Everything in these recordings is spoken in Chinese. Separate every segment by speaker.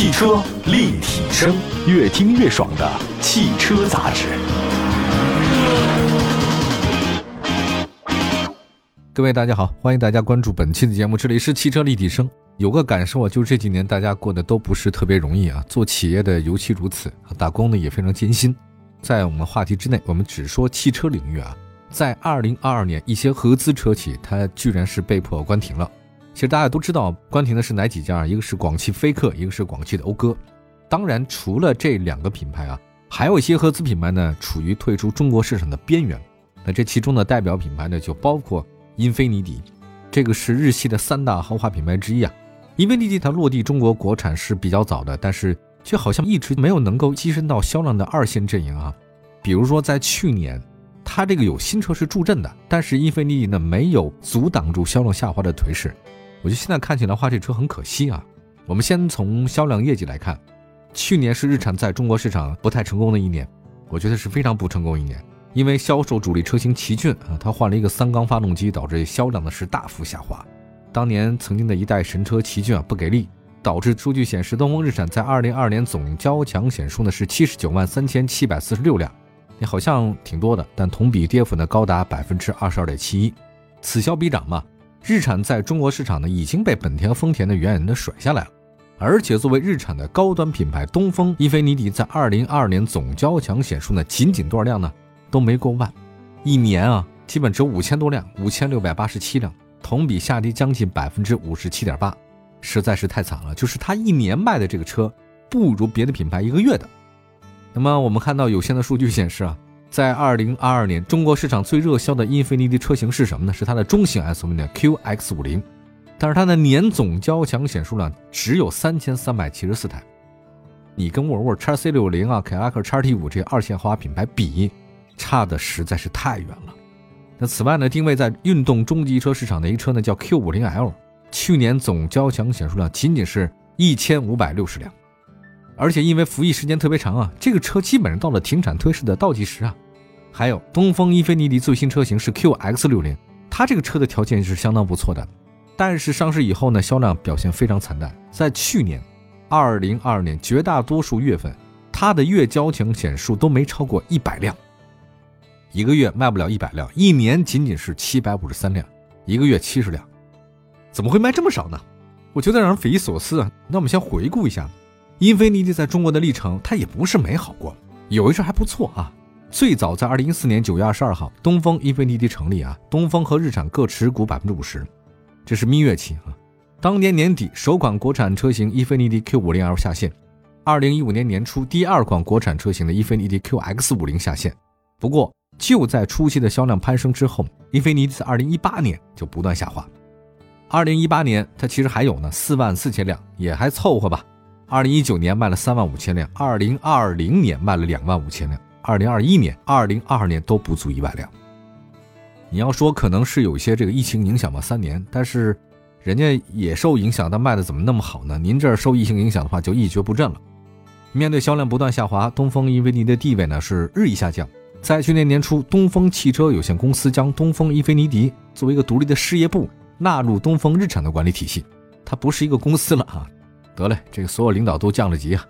Speaker 1: 汽车立体声，越听越爽的汽车杂志。
Speaker 2: 各位大家好，欢迎大家关注本期的节目，这里是汽车立体声。有个感受啊，就是这几年大家过得都不是特别容易啊，做企业的尤其如此，打工呢也非常艰辛。在我们话题之内，我们只说汽车领域啊，在二零二二年，一些合资车企它居然是被迫关停了。其实大家都知道，关停的是哪几家？一个是广汽菲克，一个是广汽的讴歌。当然，除了这两个品牌啊，还有一些合资品牌呢，处于退出中国市场的边缘。那这其中的代表品牌呢，就包括英菲尼迪，这个是日系的三大豪华品牌之一啊。英菲尼迪它落地中国国产是比较早的，但是却好像一直没有能够跻身到销量的二线阵营啊。比如说在去年，它这个有新车是助阵的，但是英菲尼迪呢，没有阻挡住销量下滑的颓势。我觉得现在看起来话，这车很可惜啊。我们先从销量业绩来看，去年是日产在中国市场不太成功的一年，我觉得是非常不成功一年。因为销售主力车型奇骏啊，它换了一个三缸发动机，导致销量呢是大幅下滑。当年曾经的一代神车奇骏啊不给力，导致数据显示，东风日产在二零二二年总交强险数呢是七十九万三千七百四十六辆，你好像挺多的，但同比跌幅呢高达百分之二十二点七一，此消彼长嘛。日产在中国市场呢已经被本田丰田的远远的甩下来了，而且作为日产的高端品牌，东风英菲尼迪在二零二二年总交强险数呢仅仅多少辆呢？都没过万，一年啊基本只有五千多辆，五千六百八十七辆，同比下跌将近百分之五十七点八，实在是太惨了。就是它一年卖的这个车不如别的品牌一个月的。那么我们看到有限的数据显示啊。在二零二二年，中国市场最热销的英菲尼迪车型是什么呢？是它的中型 SUV 的 QX 五零，但是它的年总交强险数量只有三千三百七十四台。你跟沃尔沃 x C 六零啊、凯迪拉克 x T 五这些二线豪华品牌比，差的实在是太远了。那此外呢，定位在运动中级车市场的一车呢叫 Q 五零 L，去年总交强险数量仅仅是一千五百六十辆。而且因为服役时间特别长啊，这个车基本上到了停产退市的倒计时啊。还有东风英菲尼迪最新车型是 QX 六零，它这个车的条件是相当不错的，但是上市以后呢，销量表现非常惨淡。在去年，二零二二年绝大多数月份，它的月交强险数都没超过一百辆，一个月卖不了一百辆，一年仅仅是七百五十三辆，一个月七十辆，怎么会卖这么少呢？我觉得让人匪夷所思啊。那我们先回顾一下。英菲尼迪在中国的历程，它也不是没好过，有一阵还不错啊。最早在二零一四年九月二十二号，东风英菲尼迪成立啊，东风和日产各持股百分之五十，这是蜜月期啊。当年年底，首款国产车型英菲尼迪 Q 五零 L 下线；二零一五年年初，第二款国产车型的英菲尼迪 QX 五零下线。不过，就在初期的销量攀升之后，英菲尼迪在二零一八年就不断下滑。二零一八年，它其实还有呢，四万四千辆，也还凑合吧。二零一九年卖了三万五千辆，二零二零年卖了两万五千辆，二零二一年、二零二二年都不足一万辆。你要说可能是有一些这个疫情影响吧，三年，但是人家也受影响，但卖的怎么那么好呢？您这儿受疫情影响的话，就一蹶不振了。面对销量不断下滑，东风英菲尼迪的地位呢是日益下降。在去年年初，东风汽车有限公司将东风英菲尼迪作为一个独立的事业部纳入东风日产的管理体系，它不是一个公司了啊。得嘞，这个所有领导都降了级啊！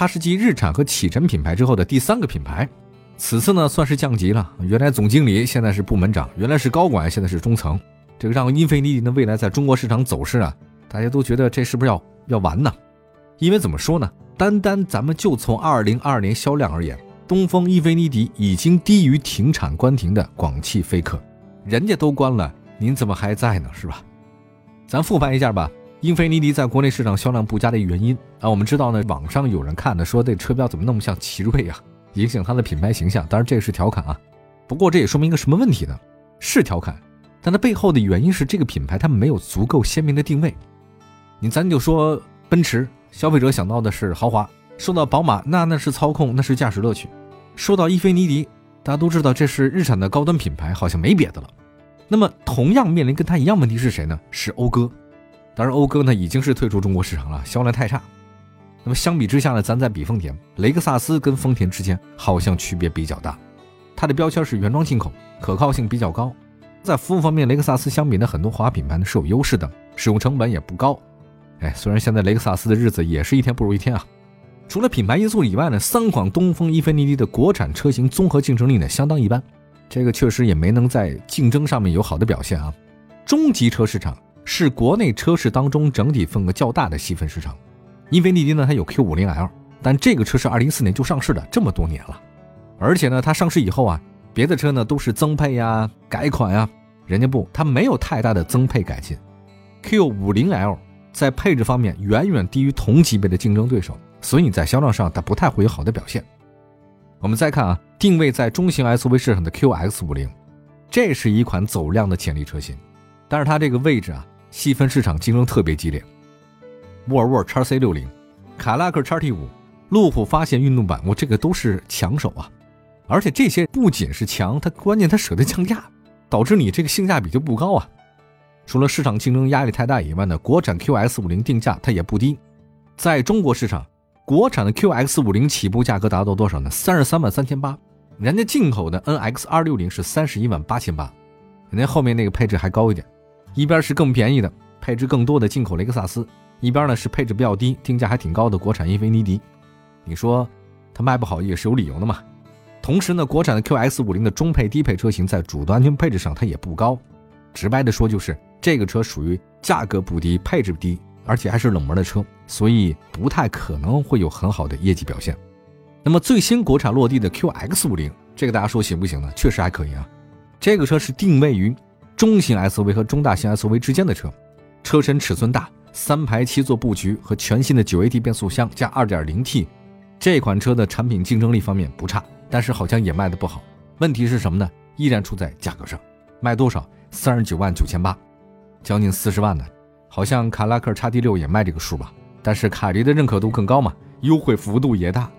Speaker 2: 它是继日产和启辰品牌之后的第三个品牌，此次呢算是降级了。原来总经理，现在是部门长；原来是高管，现在是中层。这个让英菲尼迪的未来在中国市场走势啊，大家都觉得这是不是要要完呢？因为怎么说呢？单单咱们就从二零二二年销量而言，东风英菲尼迪已经低于停产关停的广汽菲克，人家都关了，您怎么还在呢？是吧？咱复盘一下吧。英菲尼迪在国内市场销量不佳的原因啊，我们知道呢，网上有人看的说这车标怎么那么像奇瑞啊，影响它的品牌形象。当然这个是调侃啊，不过这也说明一个什么问题呢？是调侃，但它背后的原因是这个品牌它没有足够鲜明的定位。你咱就说奔驰，消费者想到的是豪华；说到宝马，那那是操控，那是驾驶乐趣；说到英菲尼迪，大家都知道这是日产的高端品牌，好像没别的了。那么同样面临跟它一样问题是谁呢？是讴歌。当然，讴歌呢已经是退出中国市场了，销量太差。那么相比之下呢，咱再比丰田，雷克萨斯跟丰田之间好像区别比较大。它的标签是原装进口，可靠性比较高。在服务方面，雷克萨斯相比呢很多豪华品牌呢是有优势的，使用成本也不高。哎，虽然现在雷克萨斯的日子也是一天不如一天啊。除了品牌因素以外呢，三款东风英菲尼迪的国产车型综合竞争力呢相当一般，这个确实也没能在竞争上面有好的表现啊。中级车市场是国内车市当中整体份额较大的细分市场。英菲尼迪呢，它有 Q50L，但这个车是2014年就上市的，这么多年了，而且呢，它上市以后啊，别的车呢都是增配呀、改款呀，人家不，它没有太大的增配改进。Q50L 在配置方面远远低于同级别的竞争对手。所以你在销量上它不太会有好的表现。我们再看啊，定位在中型 SUV 市场的 QX50，这是一款走量的潜力车型，但是它这个位置啊，细分市场竞争特别激烈。沃尔沃 x C60、凯拉克 x T5、路虎发现运动版，我这个都是强手啊，而且这些不仅是强，它关键它舍得降价，导致你这个性价比就不高啊。除了市场竞争压力太大以外呢，国产 QX50 定价它也不低，在中国市场。国产的 QX 五零起步价格达到多少呢？三十三万三千八，人家进口的 NX 二六零是三十一万八千八，人家后面那个配置还高一点，一边是更便宜的配置更多的进口雷克萨斯，一边呢是配置比较低、定价还挺高的国产英菲尼迪。你说它卖不好也是有理由的嘛？同时呢，国产的 QX 五零的中配、低配车型在主动安全配置上它也不高，直白的说就是这个车属于价格不低、配置低。而且还是冷门的车，所以不太可能会有很好的业绩表现。那么最新国产落地的 QX 五零，这个大家说行不行呢？确实还可以啊。这个车是定位于中型 SUV 和中大型 SUV 之间的车，车身尺寸大，三排七座布局和全新的九 AT 变速箱加 2.0T，这款车的产品竞争力方面不差，但是好像也卖的不好。问题是什么呢？依然出在价格上，卖多少？三十九万九千八，将近四十万呢。好像卡拉克叉 T 六也卖这个数吧，但是凯迪的认可度更高嘛，优惠幅度也大，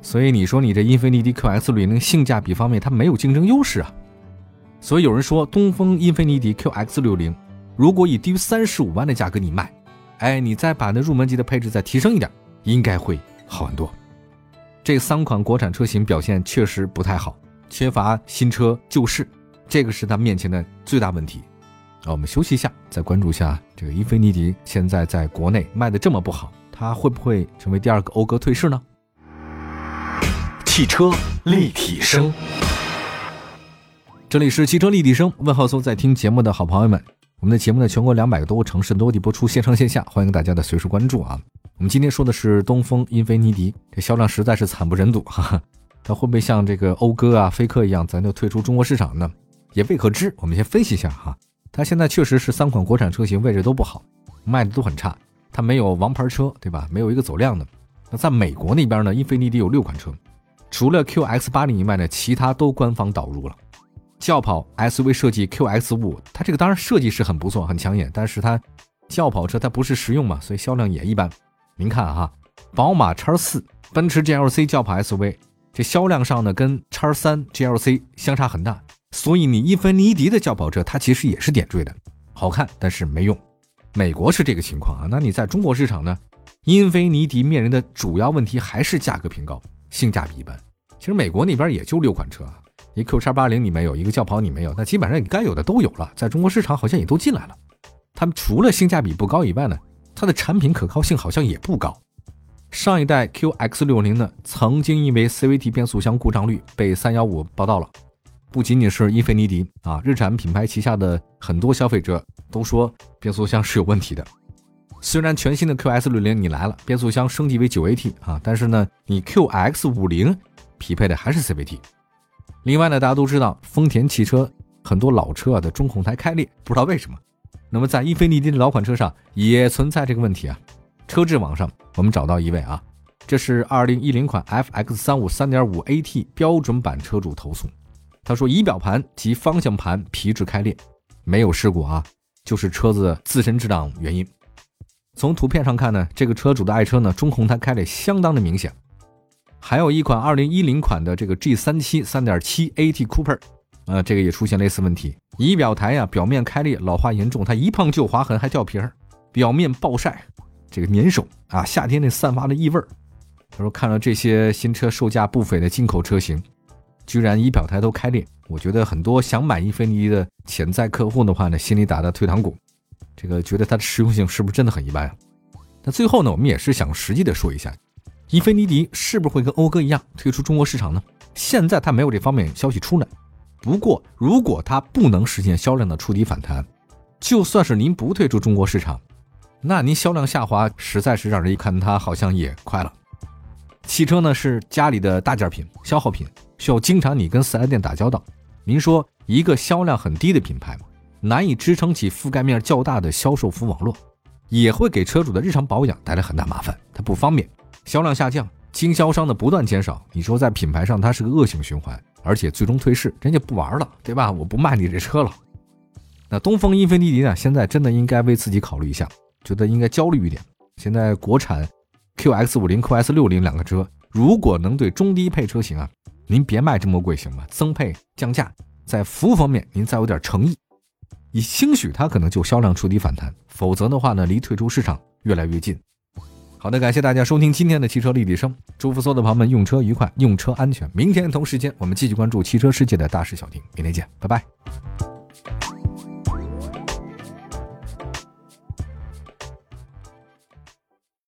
Speaker 2: 所以你说你这英菲尼迪 QX 六零性价比方面它没有竞争优势啊，所以有人说东风英菲尼迪 QX 六零如果以低于三十五万的价格你卖，哎，你再把那入门级的配置再提升一点，应该会好很多。这三款国产车型表现确实不太好，缺乏新车救市，这个是它面前的最大问题。啊，我们休息一下，再关注一下这个英菲尼迪现在在国内卖的这么不好，它会不会成为第二个讴歌退市呢？
Speaker 1: 汽车立体声，
Speaker 2: 这里是汽车立体声，问候所在听节目的好朋友们。我们的节目呢，全国两百个多个城市多地播出，线上线下，欢迎大家的随时关注啊。我们今天说的是东风英菲尼迪，这销量实在是惨不忍睹，哈哈，它会不会像这个讴歌啊、飞克一样，咱就退出中国市场呢？也未可知。我们先分析一下哈。它现在确实是三款国产车型位置都不好，卖的都很差。它没有王牌车，对吧？没有一个走量的。那在美国那边呢？英菲尼迪有六款车，除了 QX80 以外呢，其他都官方导入了。轿跑 SUV 设计 QX5，它这个当然设计是很不错、很抢眼，但是它轿跑车它不是实用嘛，所以销量也一般。您看哈，宝马 X4、奔驰 GLC 轿跑 SUV，这销量上呢跟 X3 GLC 相差很大。所以你英菲尼迪的轿跑车，它其实也是点缀的，好看，但是没用。美国是这个情况啊，那你在中国市场呢？英菲尼迪面临的主要问题还是价格偏高，性价比一般。其实美国那边也就六款车啊，一 Q 叉八零你没有，一个轿跑你没有，那基本上你该有的都有了，在中国市场好像也都进来了。他们除了性价比不高以外呢，它的产品可靠性好像也不高。上一代 QX 六零呢，曾经因为 CVT 变速箱故障率被三幺五报道了。不仅仅是英菲尼迪啊，日产品牌旗下的很多消费者都说变速箱是有问题的。虽然全新的 QS 六零你来了，变速箱升级为九 AT 啊，但是呢，你 QX 五零匹配的还是 CVT。另外呢，大家都知道丰田汽车很多老车啊的中控台开裂，不知道为什么。那么在英菲尼迪的老款车上也存在这个问题啊。车质网上我们找到一位啊，这是二零一零款 FX 三五三点五 AT 标准版车主投诉。他说：“仪表盘及方向盘皮质开裂，没有事故啊，就是车子自身质量原因。从图片上看呢，这个车主的爱车呢，中控台开裂相当的明显。还有一款2010款的这个 G37 3.7 AT Cooper，呃，这个也出现类似问题，仪表台呀表面开裂，老化严重，它一碰就划痕，还掉皮儿，表面暴晒，这个粘手啊，夏天那散发的异味儿。他说看了这些新车售价不菲的进口车型。”居然仪表台都开裂，我觉得很多想买英菲尼的潜在客户的话呢，心里打的退堂鼓。这个觉得它的实用性是不是真的很一般啊？那最后呢，我们也是想实际的说一下，英菲尼迪是不是会跟讴歌一样退出中国市场呢？现在它没有这方面消息出来。不过，如果它不能实现销量的触底反弹，就算是您不退出中国市场，那您销量下滑，实在是让人一看它好像也快了。汽车呢是家里的大件品、消耗品，需要经常你跟四 S 店打交道。您说一个销量很低的品牌，难以支撑起覆盖面较大的销售服务网络，也会给车主的日常保养带来很大麻烦，它不方便。销量下降，经销商的不断减少，你说在品牌上它是个恶性循环，而且最终退市，人家不玩了，对吧？我不卖你这车了。那东风英菲尼迪呢？现在真的应该为自己考虑一下，觉得应该焦虑一点。现在国产。QX 五零、QS 六零两个车，如果能对中低配车型啊，您别卖这么贵行吗？增配降价，在服务方面您再有点诚意，你兴许它可能就销量触底反弹，否则的话呢，离退出市场越来越近。好的，感谢大家收听今天的汽车立体声，祝福所有的朋友们用车愉快，用车安全。明天同时间我们继续关注汽车世界的大事小情，明天见，拜拜。